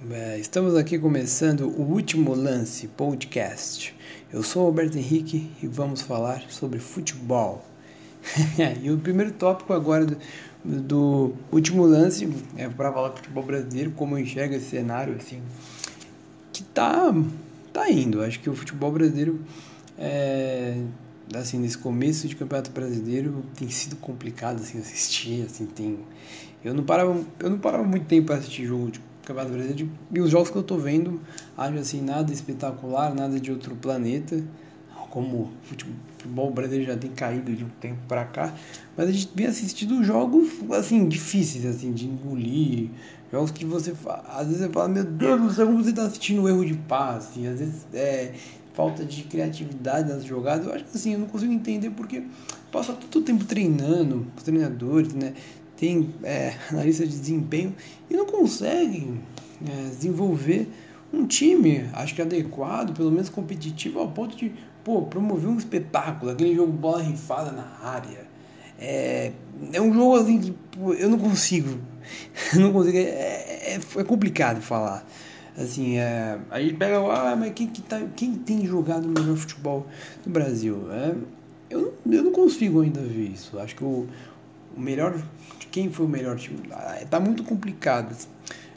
É, estamos aqui começando o último lance podcast. Eu sou Alberto Henrique e vamos falar sobre futebol. e o primeiro tópico agora do, do último lance é para falar futebol brasileiro, como eu enxergo esse cenário assim, que tá tá indo. Acho que o futebol brasileiro é, assim nesse começo de campeonato brasileiro tem sido complicado assim assistir, assim tem eu não parava eu não parava muito tempo para assistir jogo de Campeonato Brasileiro. E os jogos que eu tô vendo, acho assim, nada espetacular, nada de outro planeta. Como o futebol brasileiro já tem caído de um tempo para cá. Mas a gente vem assistindo jogos, assim, difíceis, assim, de engolir. Jogos que você, às vezes você fala, meu Deus do céu, como você tá assistindo um erro de passe. Às vezes é falta de criatividade nas jogadas. Eu acho que assim, eu não consigo entender porque passa todo o tempo treinando, os treinadores, né? Tem é, analista de desempenho e não conseguem é, desenvolver um time, acho que adequado, pelo menos competitivo, ao ponto de pô, promover um espetáculo, aquele jogo bola rifada na área. É, é um jogo assim que pô, eu não consigo, não consigo, é, é, é complicado falar. Assim, é, a gente pega, ah, mas quem, que tá, quem tem jogado o melhor futebol no Brasil? É, eu, eu não consigo ainda ver isso. Acho que o, o melhor. Quem foi o melhor time? Ah, tá muito complicado.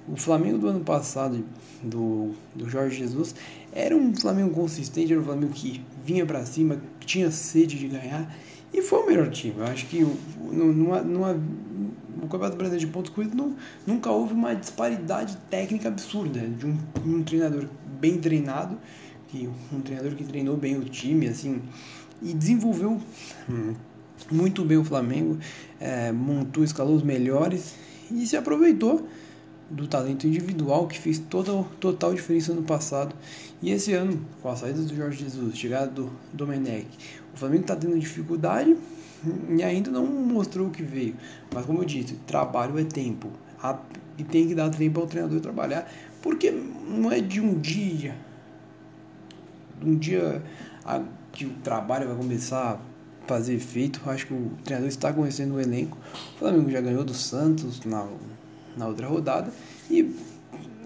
O Flamengo do ano passado, do, do Jorge Jesus, era um Flamengo consistente, era um Flamengo que vinha para cima, que tinha sede de ganhar e foi o melhor time. Eu acho que numa, no Campeonato Brasileiro de pontos corridos nunca houve uma disparidade técnica absurda de um, um treinador bem treinado, que um treinador que treinou bem o time, assim, e desenvolveu hum, muito bem o Flamengo, é, montou, escalou os melhores e se aproveitou do talento individual que fez toda total diferença no passado. E esse ano, com a saída do Jorge Jesus, chegada do Domenech, o Flamengo está tendo dificuldade e ainda não mostrou o que veio. Mas como eu disse, trabalho é tempo. E tem que dar tempo ao treinador trabalhar, porque não é de um dia, um dia que o trabalho vai começar fazer efeito. Acho que o treinador está conhecendo o elenco. O Flamengo já ganhou do Santos na, na outra rodada e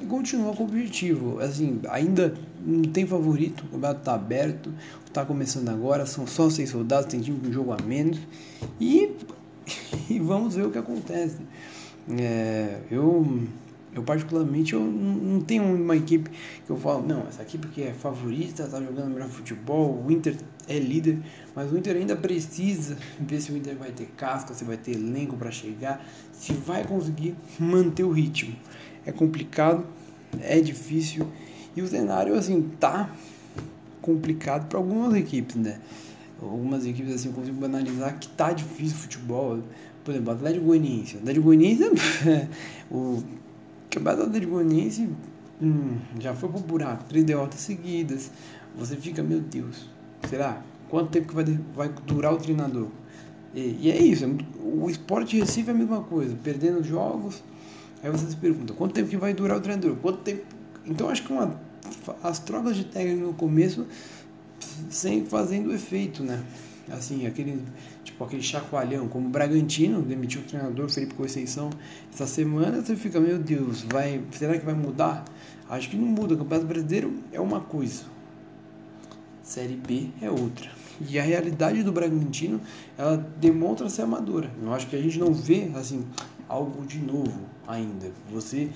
continua com o objetivo. Assim, ainda não tem favorito, o campeonato está aberto, está começando agora, são só seis soldados, tem time com jogo a menos e, e vamos ver o que acontece. É, eu eu particularmente eu não tenho uma equipe que eu falo, não, essa equipe que é favorita, está jogando melhor futebol, o Inter é líder, mas o Inter ainda precisa ver se o Inter vai ter casca, se vai ter elenco para chegar, se vai conseguir manter o ritmo. É complicado, é difícil e o cenário assim tá complicado para algumas equipes, né? Algumas equipes assim eu consigo analisar que tá difícil o futebol. Por exemplo, o Atlético Goianiense. O Atlético Goianiense, o Campeonato de Goianiense hum, já foi pro buraco, três derrotas seguidas. Você fica, meu Deus, será? Quanto tempo que vai, vai durar o treinador? E, e é isso, é o esporte Recife é a mesma coisa, perdendo jogos. Aí você se pergunta, quanto tempo que vai durar o treinador? Quanto tempo? Então acho que uma, as trocas de técnico no começo sem fazendo efeito, né? Assim, aquele tipo aquele chacoalhão, como o Bragantino demitiu o treinador Felipe Conceição essa semana, você fica, meu Deus, vai, será que vai mudar? Acho que não muda, o Campeonato Brasileiro é uma coisa. Série B é outra. E a realidade do Bragantino, ela demonstra ser amadora. Eu acho que a gente não vê assim algo de novo ainda. Você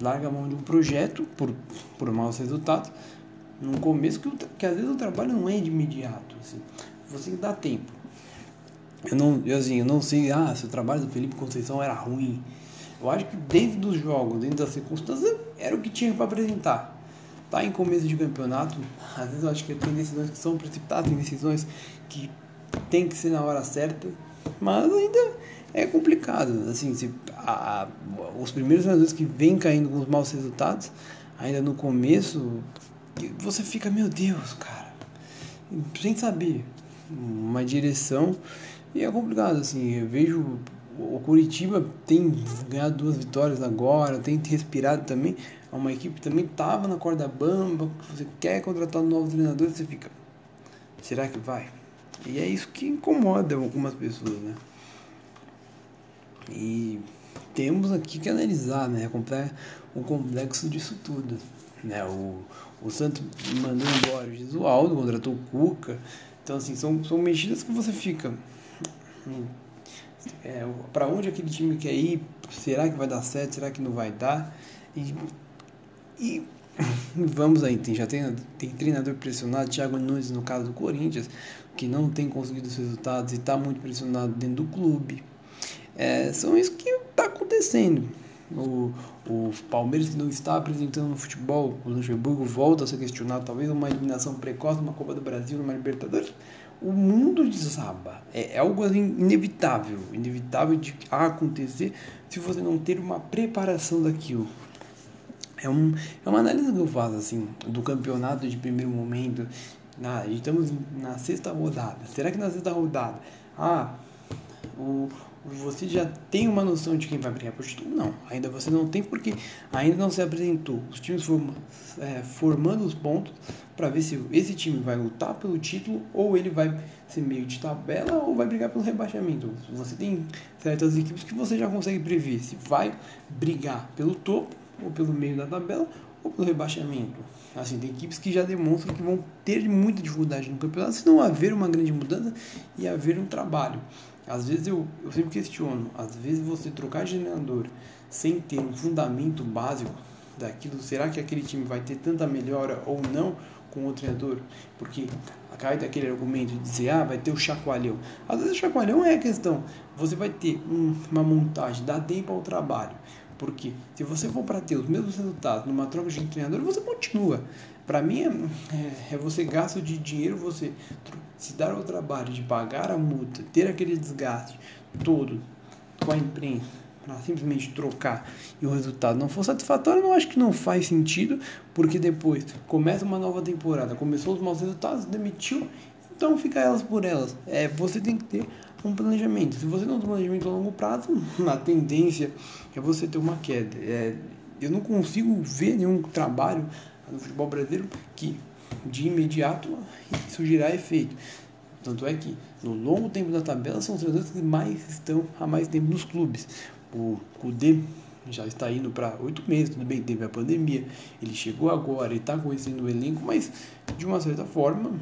larga a mão de um projeto por, por maus resultados, no começo que, que às vezes o trabalho não é imediato. Assim você dá tempo. Eu não, eu, assim, eu não sei, ah, se o trabalho do Felipe Conceição era ruim. Eu acho que dentro dos jogos, dentro das circunstâncias, era o que tinha para apresentar. Tá em começo de campeonato, às vezes eu acho que tem decisões que são precipitadas, tem decisões que tem que ser na hora certa, mas ainda é complicado. Assim, se a, os primeiros jogadores que vêm caindo com os maus resultados, ainda no começo, você fica, meu Deus, cara, sem saber uma direção e é complicado assim. Eu vejo o Curitiba tem ganhado duas vitórias agora, tem respirado também. É uma equipe que também estava na corda bamba. Você quer contratar um novo treinador, você fica, será que vai? E é isso que incomoda algumas pessoas, né? E temos aqui que analisar, né? O complexo disso tudo. Né? O, o Santos mandou embora o Gesualdo, contratou o Cuca. Então, assim, são, são mexidas que você fica. Hum, é, para onde aquele time quer ir? Será que vai dar certo? Será que não vai dar? E, e vamos aí, tem, já tem, tem treinador pressionado, Thiago Nunes no caso do Corinthians, que não tem conseguido os resultados e está muito pressionado dentro do clube. É, são isso que está acontecendo. O, o Palmeiras não está apresentando no futebol, o Luxemburgo volta a ser questionado, talvez uma eliminação precoce numa Copa do Brasil, numa Libertadores. O mundo desaba. É, é algo assim, inevitável, inevitável de acontecer se você não ter uma preparação daquilo. É, um, é uma análise que eu faço assim, do campeonato de primeiro momento. Na, estamos na sexta rodada. Será que na sexta rodada, ah, o, você já tem uma noção de quem vai brigar por título? Não, ainda você não tem porque ainda não se apresentou. Os times form, é, formando os pontos para ver se esse time vai lutar pelo título ou ele vai ser meio de tabela ou vai brigar pelo rebaixamento. Você tem certas equipes que você já consegue prever se vai brigar pelo topo ou pelo meio da tabela ou pelo rebaixamento. Assim, tem equipes que já demonstram que vão ter muita dificuldade no campeonato se não haver uma grande mudança e haver um trabalho. Às vezes eu, eu sempre questiono, às vezes você trocar treinador sem ter um fundamento básico daquilo, será que aquele time vai ter tanta melhora ou não com o treinador? Porque cai daquele argumento de dizer, ah, vai ter o chacoalhão. Às vezes o chacoalhão é a questão, você vai ter um, uma montagem, dá tempo ao trabalho. Porque se você for para ter os mesmos resultados numa troca de treinador, você continua. Para mim é, é, é, você gasto de dinheiro, você se dar ao trabalho de pagar a multa, ter aquele desgaste todo com a imprensa para simplesmente trocar e o resultado não for satisfatório, não acho que não faz sentido, porque depois começa uma nova temporada, começou os maus resultados, demitiu, então fica elas por elas. É, você tem que ter um planejamento. Se você não tem um planejamento a longo prazo, a tendência é você ter uma queda. É, eu não consigo ver nenhum trabalho no futebol brasileiro que de imediato surgirá efeito. Tanto é que no longo tempo da tabela são os treinadores que mais estão há mais tempo nos clubes. O Kudê já está indo para oito meses, tudo bem, teve a pandemia, ele chegou agora, ele está conhecendo o elenco, mas de uma certa forma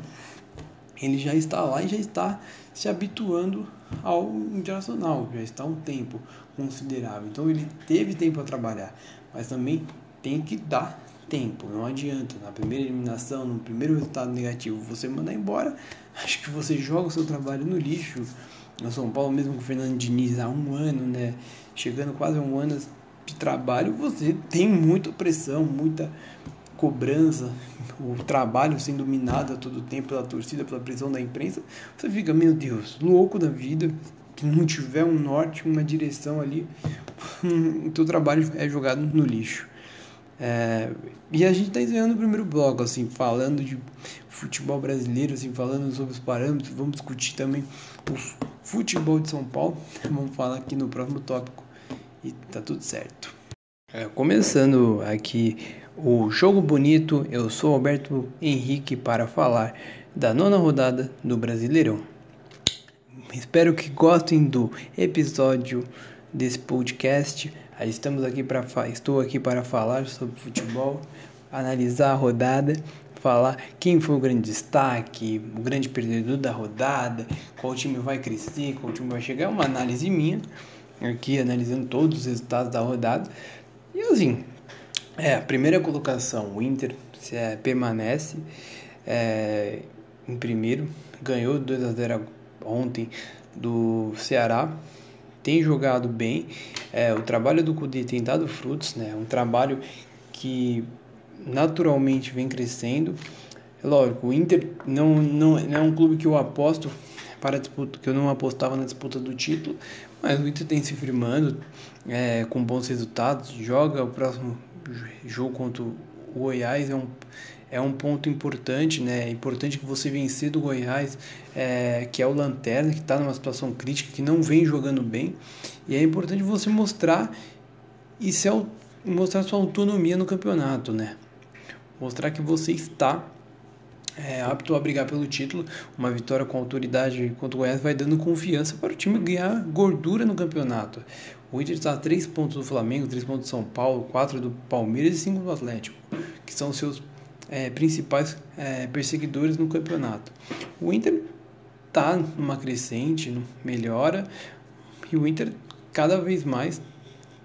ele já está lá e já está se habituando ao internacional, já está um tempo considerável. Então ele teve tempo a trabalhar, mas também tem que dar tempo, não adianta. Na primeira eliminação, no primeiro resultado negativo, você mandar embora, acho que você joga o seu trabalho no lixo. No São Paulo, mesmo com o Fernando Diniz há um ano, né? Chegando quase a um ano de trabalho, você tem muita pressão, muita cobrança, o trabalho sendo minado a todo tempo pela torcida, pela pressão da imprensa, você fica, meu Deus, louco da vida, que não tiver um norte, uma direção ali, o teu trabalho é jogado no lixo. É, e a gente está encerrando o primeiro bloco, assim, falando de futebol brasileiro, assim, falando sobre os parâmetros, vamos discutir também o futebol de São Paulo, vamos falar aqui no próximo tópico e tá tudo certo. É, começando aqui o Jogo Bonito, eu sou Alberto Henrique para falar da nona rodada do Brasileirão. Espero que gostem do episódio desse podcast. Estamos aqui para estou aqui para falar sobre futebol, analisar a rodada, falar quem foi o grande destaque, o grande perdedor da rodada, qual time vai crescer, qual time vai chegar, é uma análise minha aqui analisando todos os resultados da rodada. E assim, é, a primeira colocação, o Inter é, permanece é, em primeiro, ganhou 2 a 0 ontem do Ceará, tem jogado bem, é, o trabalho do Cudê tem dado frutos, né? um trabalho que naturalmente vem crescendo. É lógico, o Inter não, não, não é um clube que eu aposto para disputa, que eu não apostava na disputa do título, mas o Inter tem se firmando é, com bons resultados, joga o próximo jogo contra o Goiás é um, é um ponto importante, né? É importante que você vencer do Goiás, é, que é o Lanterna, que está numa situação crítica, que não vem jogando bem. E é importante você mostrar e se, mostrar sua autonomia no campeonato, né? Mostrar que você está é, apto a brigar pelo título. Uma vitória com autoridade contra o Goiás vai dando confiança para o time ganhar gordura no campeonato. O Inter está a 3 pontos do Flamengo, 3 pontos do São Paulo, 4 do Palmeiras e 5 do Atlético, que são seus é, principais é, perseguidores no campeonato. O Inter está numa crescente, melhora, e o Inter cada vez mais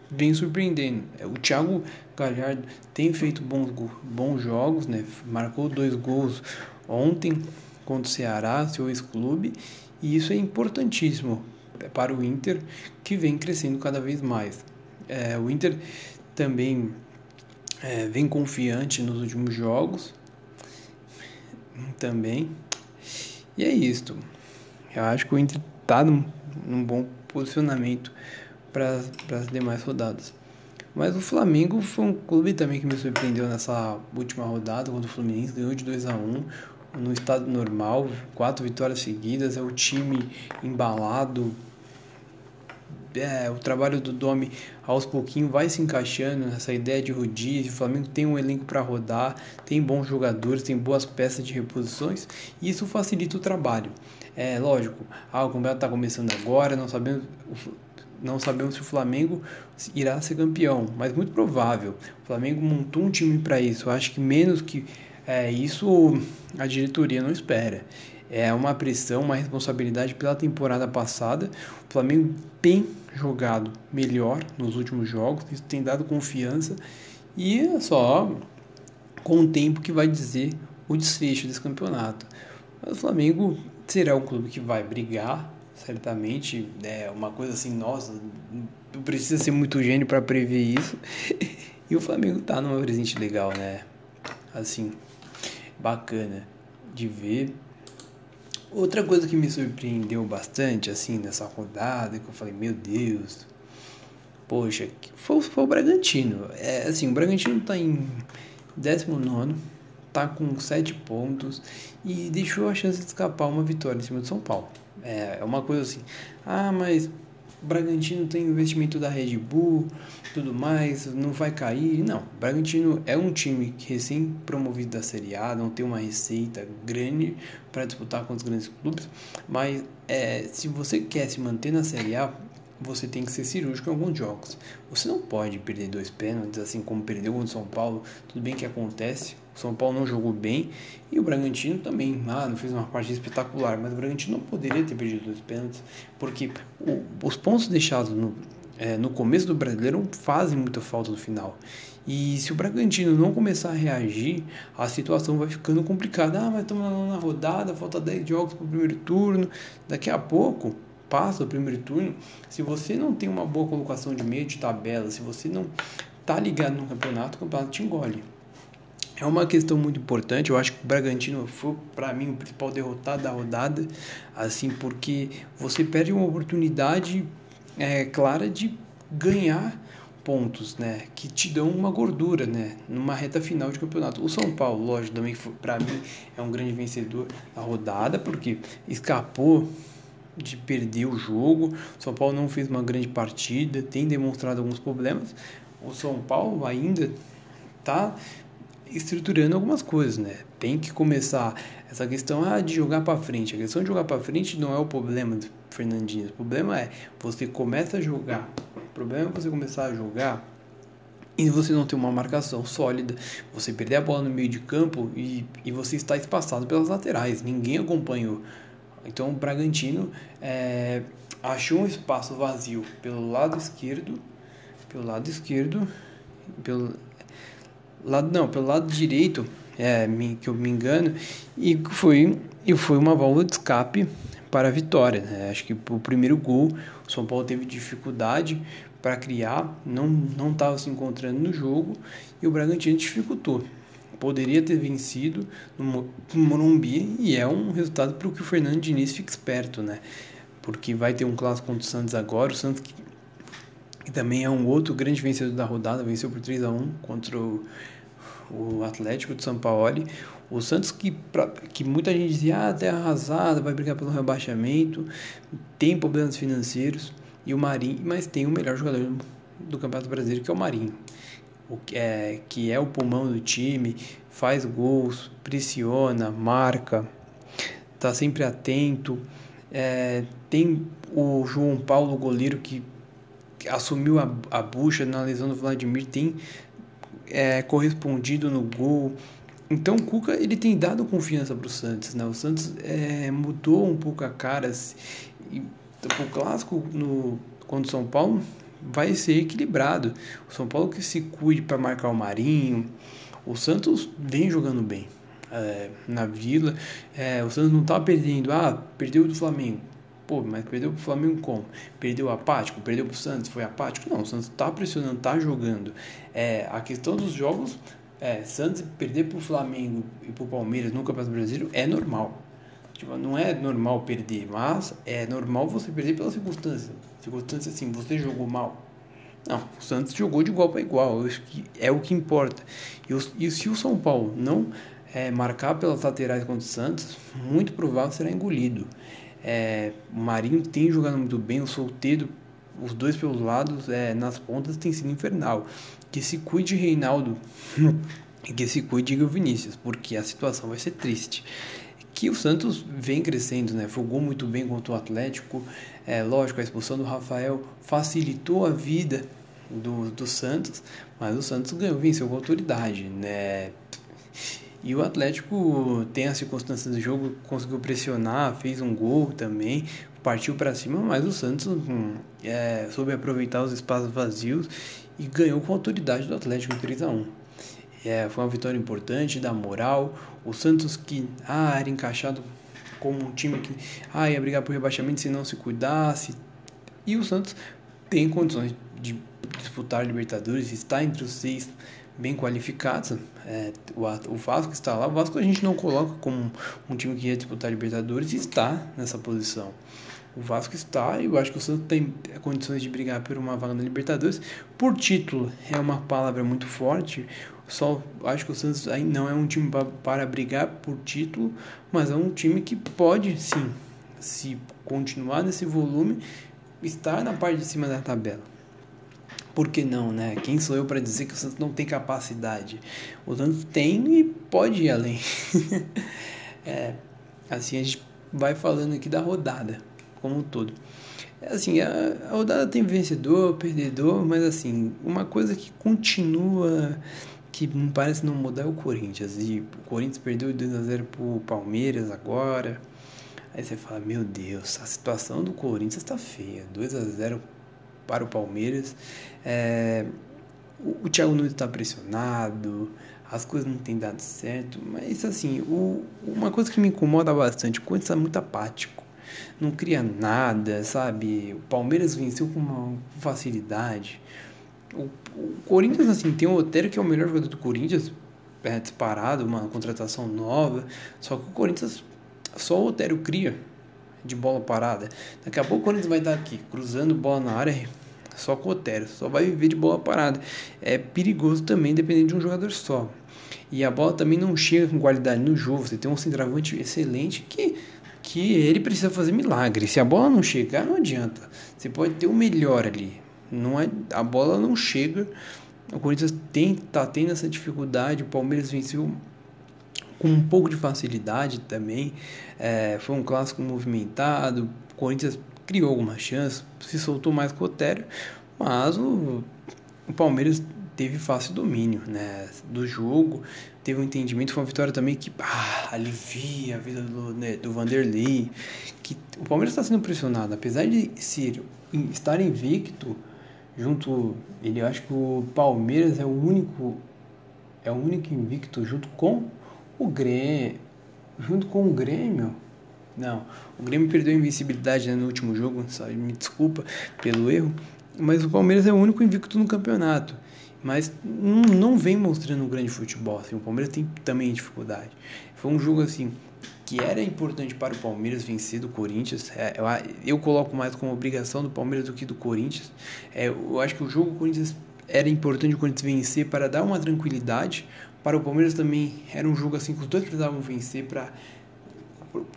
vem surpreendendo. O Thiago Galhardo tem feito bons, bons jogos, né? marcou dois gols ontem contra o Ceará, seu ex-clube, e isso é importantíssimo para o Inter, que vem crescendo cada vez mais. É, o Inter também é, vem confiante nos últimos jogos, também. E é isto. Eu acho que o Inter está num, num bom posicionamento para as demais rodadas. Mas o Flamengo foi um clube também que me surpreendeu nessa última rodada, quando o Fluminense ganhou de 2 a 1 no estado normal, quatro vitórias seguidas, é o time embalado. É, o trabalho do Domi aos pouquinhos vai se encaixando nessa ideia de rodízio. O Flamengo tem um elenco para rodar, tem bons jogadores, tem boas peças de reposições e isso facilita o trabalho. É lógico, ah, o campeonato está começando agora, não sabemos, não sabemos se o Flamengo irá ser campeão, mas muito provável. O Flamengo montou um time para isso. Acho que menos que é, isso a diretoria não espera. É uma pressão, uma responsabilidade pela temporada passada. O Flamengo tem jogado melhor nos últimos jogos, isso tem dado confiança e é só com o tempo que vai dizer o desfecho desse campeonato. Mas o Flamengo será um clube que vai brigar, certamente. É uma coisa assim, nossa, precisa ser muito gênio para prever isso. e o Flamengo tá numa presente legal, né? Assim, bacana de ver. Outra coisa que me surpreendeu bastante, assim, nessa rodada, que eu falei, meu Deus, poxa, foi, foi o Bragantino. É, assim, o Bragantino tá em 19, tá com 7 pontos e deixou a chance de escapar uma vitória em cima do São Paulo. É, é uma coisa assim, ah, mas o Bragantino tem investimento da Red Bull, tudo mais, não vai cair. Não, o Bragantino é um time recém promovido da Série A, não tem uma receita grande para disputar com os grandes clubes, mas é, se você quer se manter na Série A, você tem que ser cirúrgico em alguns jogos. Você não pode perder dois pênaltis, assim como perdeu contra o São Paulo. Tudo bem que acontece, o São Paulo não jogou bem e o Bragantino também, ah, não fez uma partida espetacular, mas o Bragantino não poderia ter perdido dois pênaltis, porque o, os pontos deixados no, é, no começo do Brasileiro fazem muita falta no final. E se o Bragantino não começar a reagir, a situação vai ficando complicada. Ah, mas estamos na rodada, falta 10 jogos para o primeiro turno. Daqui a pouco passa o primeiro turno. Se você não tem uma boa colocação de meio de tabela, se você não tá ligado no campeonato, o campeonato te engole. É uma questão muito importante. Eu acho que o Bragantino foi, para mim, o principal derrotado da rodada, assim, porque você perde uma oportunidade é, clara de ganhar pontos, né, que te dão uma gordura, né, numa reta final de campeonato. O São Paulo, lógico, também para mim é um grande vencedor da rodada, porque escapou de perder o jogo. O São Paulo não fez uma grande partida, tem demonstrado alguns problemas. O São Paulo ainda está estruturando algumas coisas, né? Tem que começar essa questão ah, de jogar para frente. A questão de jogar para frente não é o problema do Fernandinho. O problema é você começa a jogar. O problema é você começar a jogar e você não ter uma marcação sólida, você perder a bola no meio de campo e, e você está espaçado pelas laterais. Ninguém acompanhou. Então o Bragantino é, achou um espaço vazio pelo lado esquerdo, pelo lado esquerdo, pelo lado não, pelo lado direito, é, que eu me engano, e foi e foi uma válvula de escape para a vitória. Né? Acho que o primeiro gol, o São Paulo teve dificuldade para criar, não não estava se encontrando no jogo e o Bragantino dificultou. Poderia ter vencido no Morumbi e é um resultado para o que o Fernando Diniz fica esperto, né? Porque vai ter um clássico contra o Santos agora, o Santos que, que também é um outro grande vencedor da rodada, venceu por 3 a 1 contra o o Atlético de São Paulo. O Santos, que, pra, que muita gente dizia, ah, terra arrasada, vai brigar pelo rebaixamento, tem problemas financeiros, e o Marinho, mas tem o melhor jogador do, do Campeonato Brasileiro, que é o Marinho, o, é, que é o pulmão do time, faz gols, pressiona, marca, está sempre atento. É, tem o João Paulo, goleiro, que assumiu a, a bucha na lesão do Vladimir, tem é, correspondido no gol. Então o Cuca ele tem dado confiança para o Santos, né? O Santos é, mudou um pouco a cara. E, o clássico no contra o São Paulo vai ser equilibrado. O São Paulo que se cuide para marcar o Marinho. O Santos vem jogando bem é, na Vila. É, o Santos não está perdendo. Ah, perdeu do Flamengo. Pô, mas perdeu pro Flamengo como? Perdeu apático? Perdeu pro Santos? Foi apático? Não, o Santos tá pressionando, tá jogando. É, a questão dos jogos, é, Santos perder pro Flamengo e pro Palmeiras no Campeonato Brasileiro é normal. Tipo, não é normal perder, mas é normal você perder pela circunstância. Circunstância assim, você jogou mal. Não, o Santos jogou de igual para igual, é o que importa. E, o, e se o São Paulo não é, marcar pelas laterais contra o Santos, muito provável será engolido. É, o Marinho tem jogado muito bem, o Solteiro, os dois pelos lados, é, nas pontas, tem sido infernal. Que se cuide Reinaldo e que se cuide o Vinícius, porque a situação vai ser triste. Que o Santos vem crescendo, né? Fogou muito bem contra o Atlético. É, lógico, a expulsão do Rafael facilitou a vida do, do Santos, mas o Santos ganhou, venceu com autoridade, né? E o Atlético tem as circunstâncias do jogo, conseguiu pressionar, fez um gol também, partiu para cima, mas o Santos hum, é, soube aproveitar os espaços vazios e ganhou com autoridade do Atlético 3 a 1 é, Foi uma vitória importante, dá moral. O Santos que ah, era encaixado como um time que ah, ia brigar por rebaixamento se não se cuidasse. E o Santos tem condições de disputar Libertadores, está entre os seis bem qualificados. É, o, o Vasco está lá. O Vasco a gente não coloca como um time que ia disputar Libertadores e está nessa posição. O Vasco está, e eu acho que o Santos tem condições de brigar por uma vaga na Libertadores. Por título, é uma palavra muito forte. Só acho que o Santos não é um time para brigar por título, mas é um time que pode sim, se continuar nesse volume, estar na parte de cima da tabela por que não, né? Quem sou eu para dizer que o Santos não tem capacidade? O Santos tem e pode ir além. é, assim a gente vai falando aqui da rodada como um todo. É assim, a, a rodada tem vencedor, perdedor, mas assim, uma coisa que continua que parece não mudar é o Corinthians. E o Corinthians perdeu 2 a 0 pro Palmeiras agora. Aí você fala, meu Deus, a situação do Corinthians está feia. 2 a 0 para o Palmeiras. É, o, o Thiago Nunes está pressionado, as coisas não têm dado certo, mas assim, o, uma coisa que me incomoda bastante, o Corinthians está muito apático, não cria nada, sabe? O Palmeiras venceu com uma facilidade. O, o Corinthians, assim, tem o Otero que é o melhor jogador do Corinthians, é disparado, uma contratação nova, só que o Corinthians, só o Otero cria de bola parada. Daqui a pouco o Corinthians vai estar aqui, cruzando bola na área, só com o Otero, só vai viver de bola parada. É perigoso também, dependendo de um jogador só. E a bola também não chega com qualidade no jogo. Você tem um centroavante excelente que, que ele precisa fazer milagre. Se a bola não chegar, não adianta. Você pode ter o melhor ali. Não é, a bola não chega. O Corinthians tem, tá tendo essa dificuldade. O Palmeiras venceu com um pouco de facilidade também. É, foi um clássico movimentado, Corinthians criou algumas chances, se soltou mais com o Otério, mas o, o Palmeiras teve fácil domínio né, do jogo, teve um entendimento, foi uma vitória também que ah, alivia a vida do, né, do Vanderlei, que o Palmeiras está sendo pressionado, apesar de ser, estar invicto, junto, ele acho que o Palmeiras é o único é o único invicto junto com o Grêmio, junto com o Grêmio, não, o Grêmio perdeu a invencibilidade né, no último jogo, sabe? me desculpa pelo erro, mas o Palmeiras é o único invicto no campeonato. Mas não, vem mostrando um grande futebol. Assim, o Palmeiras tem também dificuldade. Foi um jogo assim que era importante para o Palmeiras vencer do Corinthians. É, eu, eu, coloco mais como obrigação do Palmeiras do que do Corinthians. É, eu acho que o jogo Corinthians era importante o Corinthians vencer para dar uma tranquilidade para o Palmeiras também era um jogo assim que os dois precisavam vencer para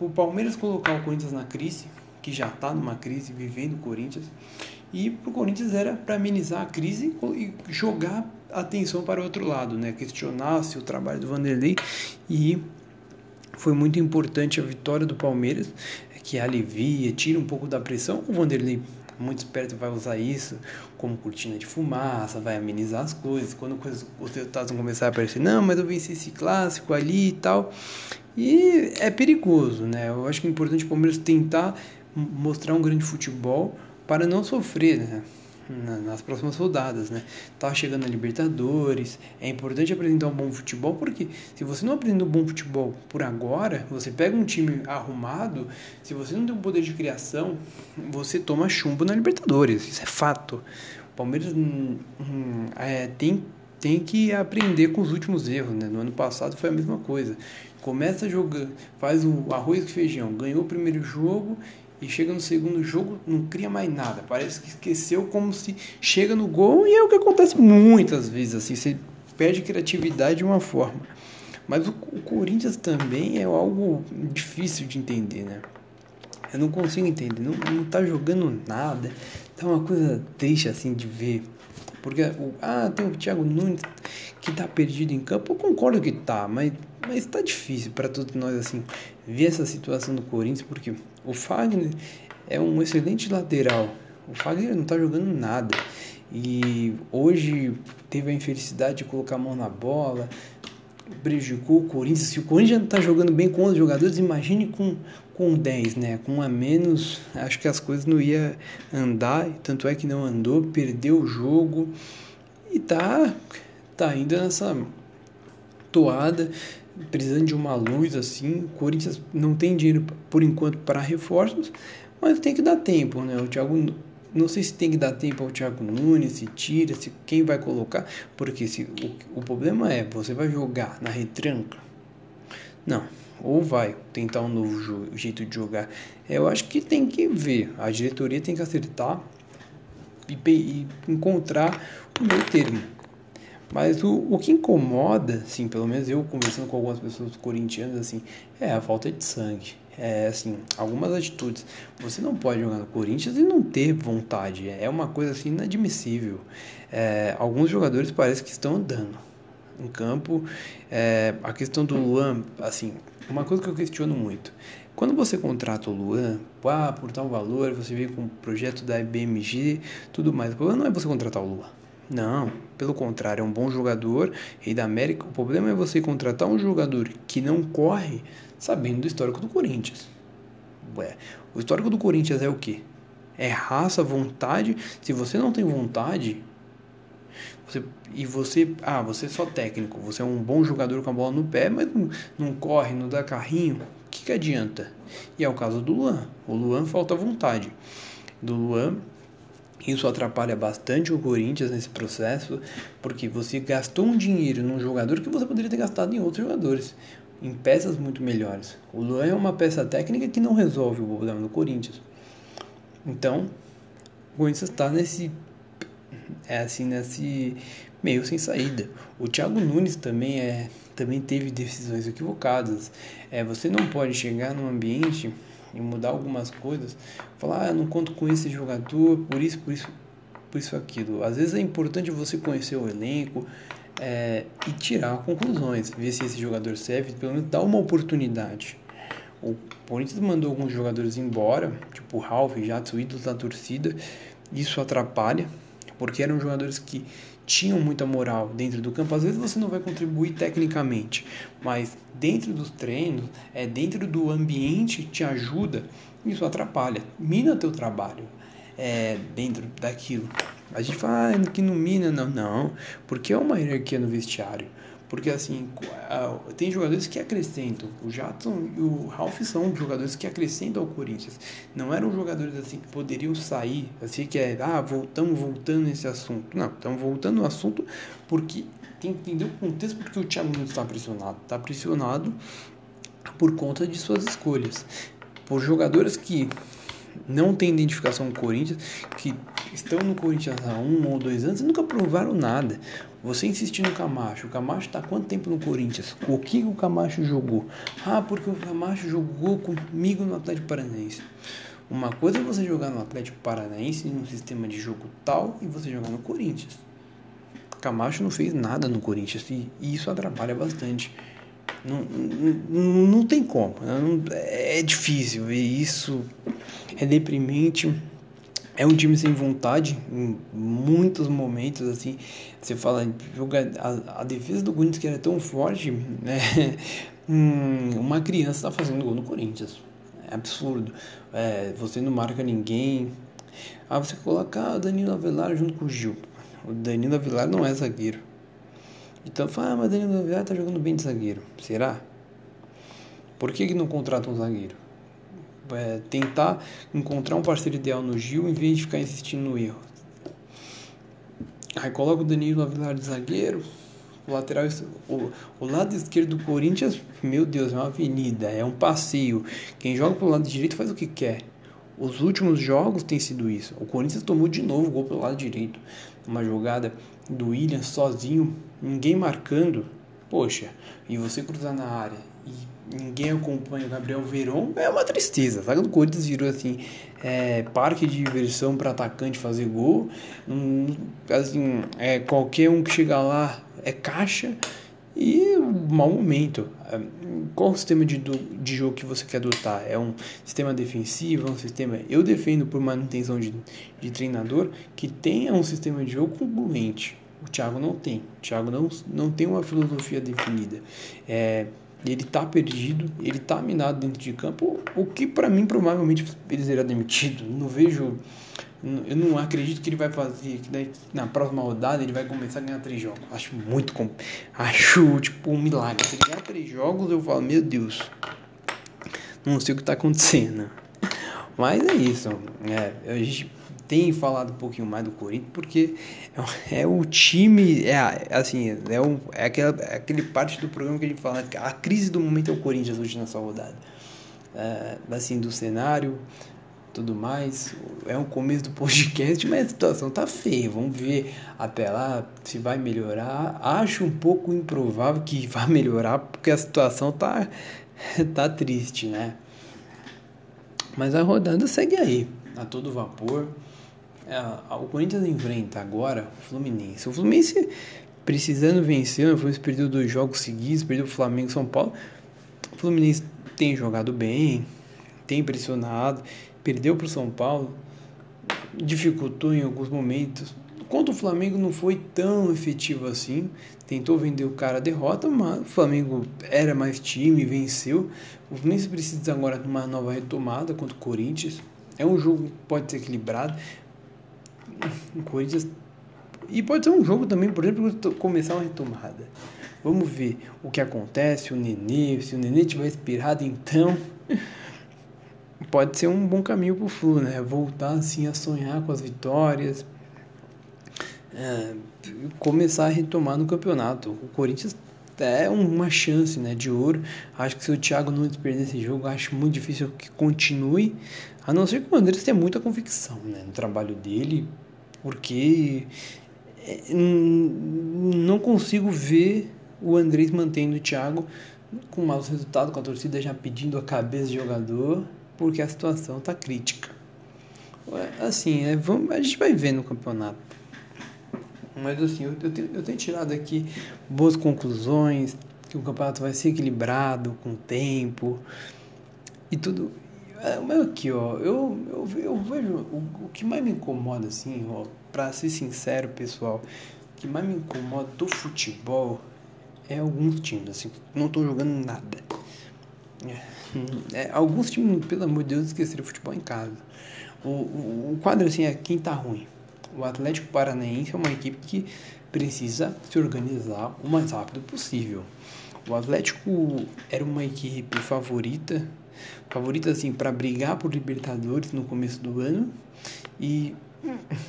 o Palmeiras colocar o Corinthians na crise, que já está numa crise, vivendo o Corinthians, e para o Corinthians era para amenizar a crise e jogar atenção para o outro lado, né? questionar se o trabalho do Vanderlei e foi muito importante a vitória do Palmeiras, que alivia, tira um pouco da pressão. O Vanderlei muito esperto vai usar isso como cortina de fumaça, vai amenizar as coisas. Quando os resultados vão começar a aparecer, não, mas eu venci esse clássico ali e tal. E é perigoso, né? Eu acho que é importante o Palmeiras tentar mostrar um grande futebol para não sofrer, né? Nas próximas rodadas, né? Tá chegando a Libertadores, é importante apresentar um bom futebol, porque se você não apresenta um bom futebol por agora, você pega um time arrumado, se você não tem um poder de criação, você toma chumbo na Libertadores, isso é fato. O Palmeiras hum, hum, é, tem, tem que aprender com os últimos erros, né? No ano passado foi a mesma coisa. Começa jogando, faz o arroz e feijão, ganhou o primeiro jogo e chega no segundo jogo, não cria mais nada. Parece que esqueceu como se chega no gol e é o que acontece muitas vezes assim, você perde criatividade de uma forma. Mas o, o Corinthians também é algo difícil de entender, né? Eu não consigo entender, não, não tá jogando nada. Tá uma coisa triste assim de ver. Porque o, ah, tem o Thiago Nunes que tá perdido em campo. Eu concordo que tá, mas mas tá difícil para todos nós assim ver essa situação do Corinthians, porque o Fagner é um excelente lateral. O Fagner não tá jogando nada. E hoje teve a infelicidade de colocar a mão na bola, prejudicou o Corinthians. Se o Corinthians não tá jogando bem com os jogadores, imagine com, com 10, né? Com um a menos, acho que as coisas não ia andar, tanto é que não andou, perdeu o jogo e tá, tá ainda nessa toada precisando de uma luz assim. O Corinthians não tem dinheiro por enquanto para reforços, mas tem que dar tempo, né? O Thiago não sei se tem que dar tempo ao Thiago Nunes, se tira, se quem vai colocar, porque se o, o problema é, você vai jogar na retranca? Não, ou vai tentar um novo jeito de jogar. Eu acho que tem que ver, a diretoria tem que acertar e, e encontrar o meio termo. Mas o, o que incomoda, assim, pelo menos eu conversando com algumas pessoas corintianas, assim, é a falta de sangue. É, assim, algumas atitudes. Você não pode jogar no Corinthians e não ter vontade. É uma coisa, assim, inadmissível. É, alguns jogadores parece que estão andando em campo. É, a questão do Luan, assim, uma coisa que eu questiono muito. Quando você contrata o Luan, ah, por tal valor, você vem com o projeto da IBMG, tudo mais. O problema não é você contratar o Luan. Não, pelo contrário, é um bom jogador, rei da América. O problema é você contratar um jogador que não corre sabendo do histórico do Corinthians. Ué, o histórico do Corinthians é o quê? É raça, vontade. Se você não tem vontade, você, e você, ah, você é só técnico, você é um bom jogador com a bola no pé, mas não, não corre, não dá carrinho, o que, que adianta? E é o caso do Luan. O Luan falta vontade. Do Luan isso atrapalha bastante o Corinthians nesse processo, porque você gastou um dinheiro num jogador que você poderia ter gastado em outros jogadores, em peças muito melhores. O Luan é uma peça técnica que não resolve o problema do Corinthians. Então, o Corinthians está nesse é assim nesse meio sem saída. O Thiago Nunes também é também teve decisões equivocadas. É, você não pode chegar num ambiente e mudar algumas coisas, falar, ah, não conto com esse jogador, por isso, por isso, por isso aquilo. Às vezes é importante você conhecer o elenco é, e tirar conclusões, ver se esse jogador serve, pelo menos dar uma oportunidade. O Corinthians mandou alguns jogadores embora, tipo o Ralf, Jadson, ídolos da torcida, isso atrapalha, porque eram jogadores que tinham muita moral dentro do campo. Às vezes você não vai contribuir tecnicamente, mas dentro dos treinos, é dentro do ambiente que te ajuda, isso atrapalha, mina teu trabalho é, dentro daquilo. A gente fala ah, que não mina, não, não, porque é uma hierarquia no vestiário. Porque assim, tem jogadores que acrescentam. O Jadson e o Ralph são jogadores que acrescentam ao Corinthians. Não eram jogadores assim que poderiam sair, assim que é, ah, voltamos voltando nesse assunto. Não, estamos voltando no assunto porque tem que entender o contexto porque o Thiago Nunes está pressionado. Está pressionado por conta de suas escolhas. Por jogadores que não têm identificação com o Corinthians, que estão no Corinthians há um ou dois anos e nunca provaram nada. Você insistir no Camacho, o Camacho está quanto tempo no Corinthians? O que o Camacho jogou? Ah, porque o Camacho jogou comigo no Atlético Paranaense. Uma coisa é você jogar no Atlético Paranaense num sistema de jogo tal e você jogar no Corinthians. Camacho não fez nada no Corinthians e isso atrapalha bastante. Não, não, não tem como. Não, é difícil ver isso. É deprimente. é um time sem vontade em muitos momentos, assim, você fala, a, a defesa do Corinthians que era tão forte, né, hum, uma criança está fazendo gol no Corinthians, é absurdo, é, você não marca ninguém, ah, você colocar o Danilo Avelar junto com o Gil, o Danilo Avelar não é zagueiro, então fala, ah, mas Danilo Avelar tá jogando bem de zagueiro, será? Por que, que não contrata um zagueiro? é, tentar encontrar um parceiro ideal no Gil em vez de ficar insistindo no erro. Aí coloca o Danilo Avilar de zagueiro, o lateral, o, o lado esquerdo do Corinthians, meu Deus, é uma avenida, é um passeio. Quem joga pro lado direito faz o que quer. Os últimos jogos tem sido isso. O Corinthians tomou de novo o gol pelo lado direito. Uma jogada do William sozinho, ninguém marcando. Poxa, e você cruzar na área e ninguém acompanha o Gabriel Veron, é uma tristeza. Sabe? O Corinthians virou assim, é, parque de diversão para atacante fazer gol. Hum, assim, é, qualquer um que chega lá é caixa e mau momento. É, qual o sistema de, de jogo que você quer adotar? É um sistema defensivo? É um sistema. Eu defendo por manutenção de, de treinador que tenha um sistema de jogo congruente. O Thiago não tem. O Thiago não, não tem uma filosofia definida. É, ele tá perdido, ele tá minado dentro de campo, o que para mim provavelmente ele será demitido. Não vejo, eu não acredito que ele vai fazer, que na próxima rodada ele vai começar a ganhar três jogos. Acho muito, acho tipo um milagre. Se ele ganhar três jogos, eu falo, meu Deus, não sei o que tá acontecendo. Mas é isso, é, a gente tem falado um pouquinho mais do Corinthians porque é, o time, é assim, é, um, é, aquela, é aquele parte do programa que a gente fala, a crise do momento é o Corinthians hoje nessa rodada. É, assim, do cenário, tudo mais. É um começo do podcast, mas a situação tá feia. Vamos ver até lá se vai melhorar. Acho um pouco improvável que vá melhorar, porque a situação tá, tá triste, né? Mas a rodada segue aí, a todo vapor. É, o Corinthians enfrenta agora o Fluminense. O Fluminense precisando vencer, o Fluminense perdeu dois jogos seguidos, perdeu o Flamengo e São Paulo. O Fluminense tem jogado bem, tem pressionado, perdeu para o São Paulo, dificultou em alguns momentos. Contra o Flamengo não foi tão efetivo assim, tentou vender o cara a derrota, mas o Flamengo era mais time, venceu. O Fluminense precisa agora de uma nova retomada contra o Corinthians. É um jogo que pode ser equilibrado, Corinthians. E pode ser um jogo também, por exemplo, começar uma retomada. Vamos ver o que acontece, o Nenê, se o Nenê tiver inspirado, então pode ser um bom caminho pro Flu, né? Voltar assim a sonhar com as vitórias, é, começar a retomar no campeonato. O Corinthians é uma chance, né, de ouro. Acho que se o Thiago não perder esse jogo, acho muito difícil que continue, a não ser que o Andrés tenha muita convicção, né, no trabalho dele, porque é, não consigo ver o Andrés mantendo o Thiago com maus resultados, com a torcida já pedindo a cabeça do jogador, porque a situação está crítica. Assim, é, vamos, a gente vai ver no campeonato. Mas assim, eu, eu, tenho, eu tenho tirado aqui boas conclusões, que o campeonato vai ser equilibrado com o tempo e tudo. É, mas aqui, ó, eu, eu, eu vejo o, o que mais me incomoda, assim, ó, pra ser sincero, pessoal, o que mais me incomoda do futebol é alguns times, assim, não estão jogando nada. É, é, alguns times, pelo amor de Deus, esqueceram o futebol em casa. O, o, o quadro, assim, é quem tá ruim. O Atlético Paranaense é uma equipe que precisa se organizar o mais rápido possível. O Atlético era uma equipe favorita favorita assim para brigar por Libertadores no começo do ano e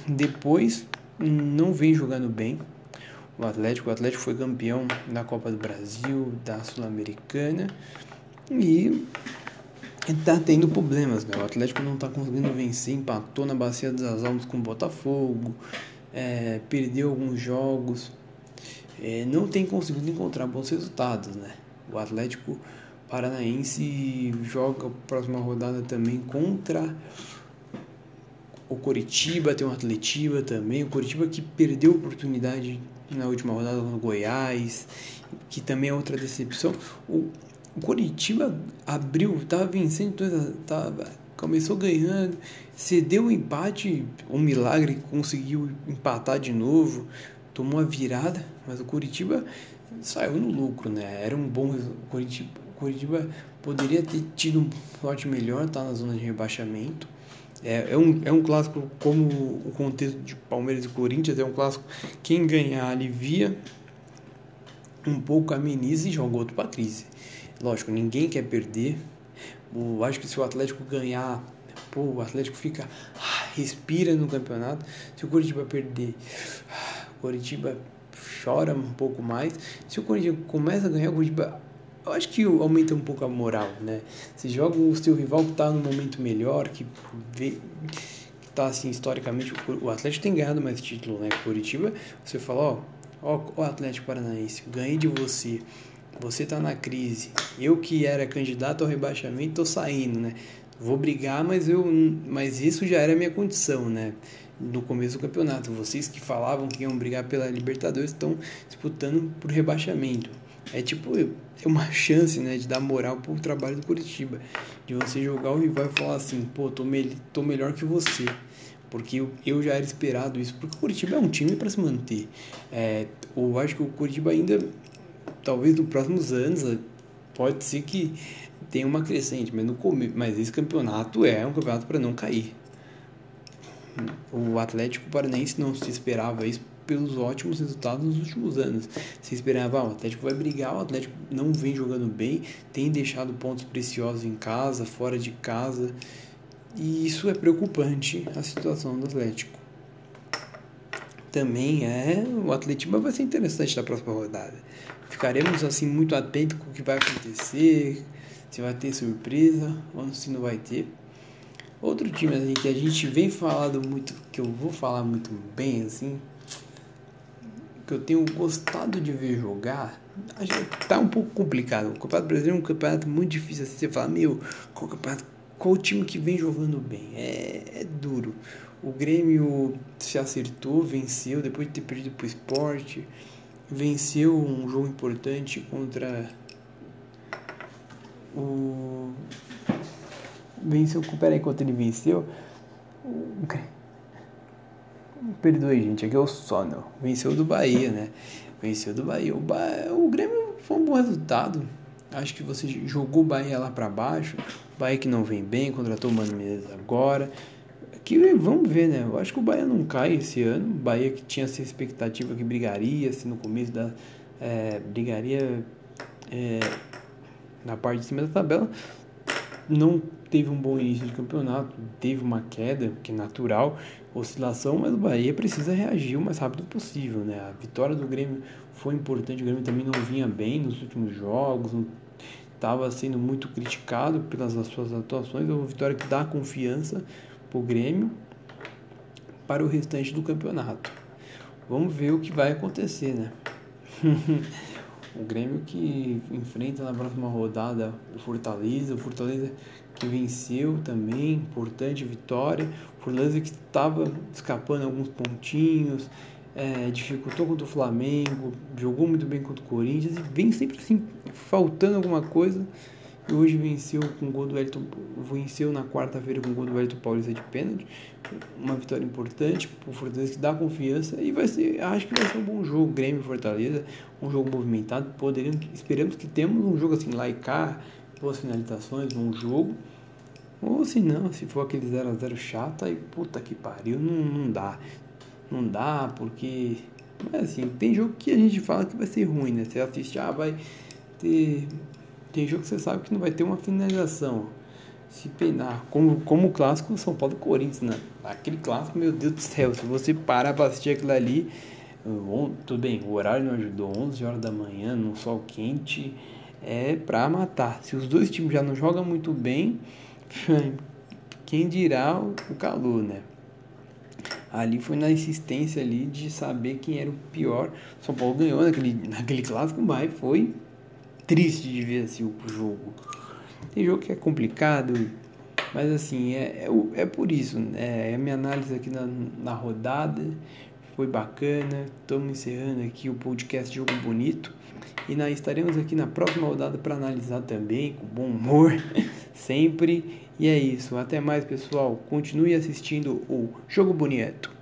depois não vem jogando bem. O Atlético, o Atlético foi campeão da Copa do Brasil, da Sul-Americana e está tendo problemas, né? O Atlético não está conseguindo vencer, empatou na Bacia das Almas com o Botafogo, é, perdeu alguns jogos, é, não tem conseguido encontrar bons resultados, né? O Atlético Paranaense joga a próxima rodada também contra o Coritiba, tem o Atletiba também. O Coritiba que perdeu a oportunidade na última rodada com o Goiás, que também é outra decepção. O, Coritiba abriu, estava vencendo, tava, começou ganhando, cedeu o empate, um milagre, conseguiu empatar de novo, tomou a virada, mas o Curitiba saiu no lucro, né? Era um bom Curitiba, Curitiba poderia ter tido um sorte melhor, tá na zona de rebaixamento. É, é, um, é um clássico como o contexto de Palmeiras e Corinthians, é um clássico quem ganhar alivia um pouco ameniza e joga outro para crise. Lógico, ninguém quer perder. Eu acho que se o Atlético ganhar, pô, o Atlético fica ah, respira no campeonato. Se o Curitiba perder, ah, o Curitiba chora um pouco mais. Se o Corinthians começa a ganhar, o Curitiba eu acho que aumenta um pouco a moral, né? Você joga o seu rival que está no momento melhor, que vê que tá assim historicamente o Atlético tem ganhado mais título, né? Curitiba, você fala, ó, ó, Atlético Paranaense, ganhei de você. Você tá na crise. Eu que era candidato ao rebaixamento tô saindo, né? Vou brigar, mas eu mas isso já era minha condição, né? No começo do campeonato, vocês que falavam que iam brigar pela Libertadores estão disputando por rebaixamento é tipo é uma chance, né, de dar moral pro trabalho do Curitiba, de você jogar o rival e falar assim, pô, tô, me tô melhor que você, porque eu, eu já era esperado isso, porque o Curitiba é um time para se manter. É, eu acho que o Curitiba ainda, talvez nos próximos anos, pode ser que tenha uma crescente, mas no mas esse campeonato é um campeonato para não cair. O Atlético Paranaense não se esperava isso pelos ótimos resultados nos últimos anos. Se esperava, ah, o Atlético vai brigar, o Atlético não vem jogando bem, tem deixado pontos preciosos em casa, fora de casa, e isso é preocupante a situação do Atlético. Também é, o Atlético vai ser interessante na próxima rodada. Ficaremos assim muito atentos com o que vai acontecer, se vai ter surpresa ou se não vai ter. Outro time assim, que a gente vem falando muito, que eu vou falar muito bem assim, que eu tenho gostado de ver jogar, tá um pouco complicado. O Campeonato Brasileiro é um campeonato muito difícil assim, você fala, meu, qual campeonato, qual time que vem jogando bem? É, é duro. O Grêmio se acertou, venceu depois de ter perdido pro esporte, venceu um jogo importante contra o venceu, peraí, enquanto ele venceu, o Grêmio Perdoe, gente, aqui é o sono. Venceu do Bahia, né? Venceu do Bahia. O, Bahia, o Grêmio foi um bom resultado. Acho que você jogou o Bahia lá para baixo. O Bahia que não vem bem, contratou o Mano Menezes agora. Que vamos ver, né? Eu acho que o Bahia não cai esse ano. O Bahia que tinha essa expectativa que brigaria, assim, no começo da. É, brigaria é, na parte de cima da tabela. Não teve um bom início de campeonato, teve uma queda, que é natural, oscilação, mas o Bahia precisa reagir o mais rápido possível, né? A vitória do Grêmio foi importante, o Grêmio também não vinha bem nos últimos jogos, estava sendo muito criticado pelas suas atuações, é uma vitória que dá confiança para o Grêmio para o restante do campeonato. Vamos ver o que vai acontecer, né? o Grêmio que enfrenta na próxima rodada o Fortaleza, o Fortaleza que venceu também, importante vitória. Fortaleza que estava escapando alguns pontinhos, é, dificultou contra o Flamengo, jogou muito bem contra o Corinthians e vem sempre assim, faltando alguma coisa. E hoje venceu com gol do Elton, venceu na quarta-feira com gol do Elton Paulista de pênalti. Uma vitória importante para o Fortaleza que dá confiança e vai ser, acho que vai ser um bom jogo, Grêmio Fortaleza, um jogo movimentado. Esperamos que temos um jogo assim, lá e cá, boas finalizações, um jogo. Ou se não, se for aquele 0x0 chato, aí puta que pariu, não, não dá. Não dá, porque. Mas assim, tem jogo que a gente fala que vai ser ruim, né? Você assiste, ah, vai ter. Tem jogo que você sabe que não vai ter uma finalização. Se penar, como, como o clássico São Paulo e Corinthians, né? Aquele clássico, meu Deus do céu, se você parar pra assistir aquilo ali, tudo bem, o horário não ajudou, 11 horas da manhã, num sol quente, é pra matar. Se os dois times já não jogam muito bem, quem dirá o, calor, né? Ali foi na insistência ali de saber quem era o pior. São Paulo ganhou naquele, naquele clássico, mas foi triste de ver assim o jogo. Tem jogo que é complicado, mas assim, é, é, é por isso. Né? É a minha análise aqui na, na rodada. Foi bacana. Estamos encerrando aqui o podcast Jogo Bonito. E estaremos aqui na próxima rodada para analisar também, com bom humor. sempre. E é isso. Até mais, pessoal. Continue assistindo o Jogo Bonito.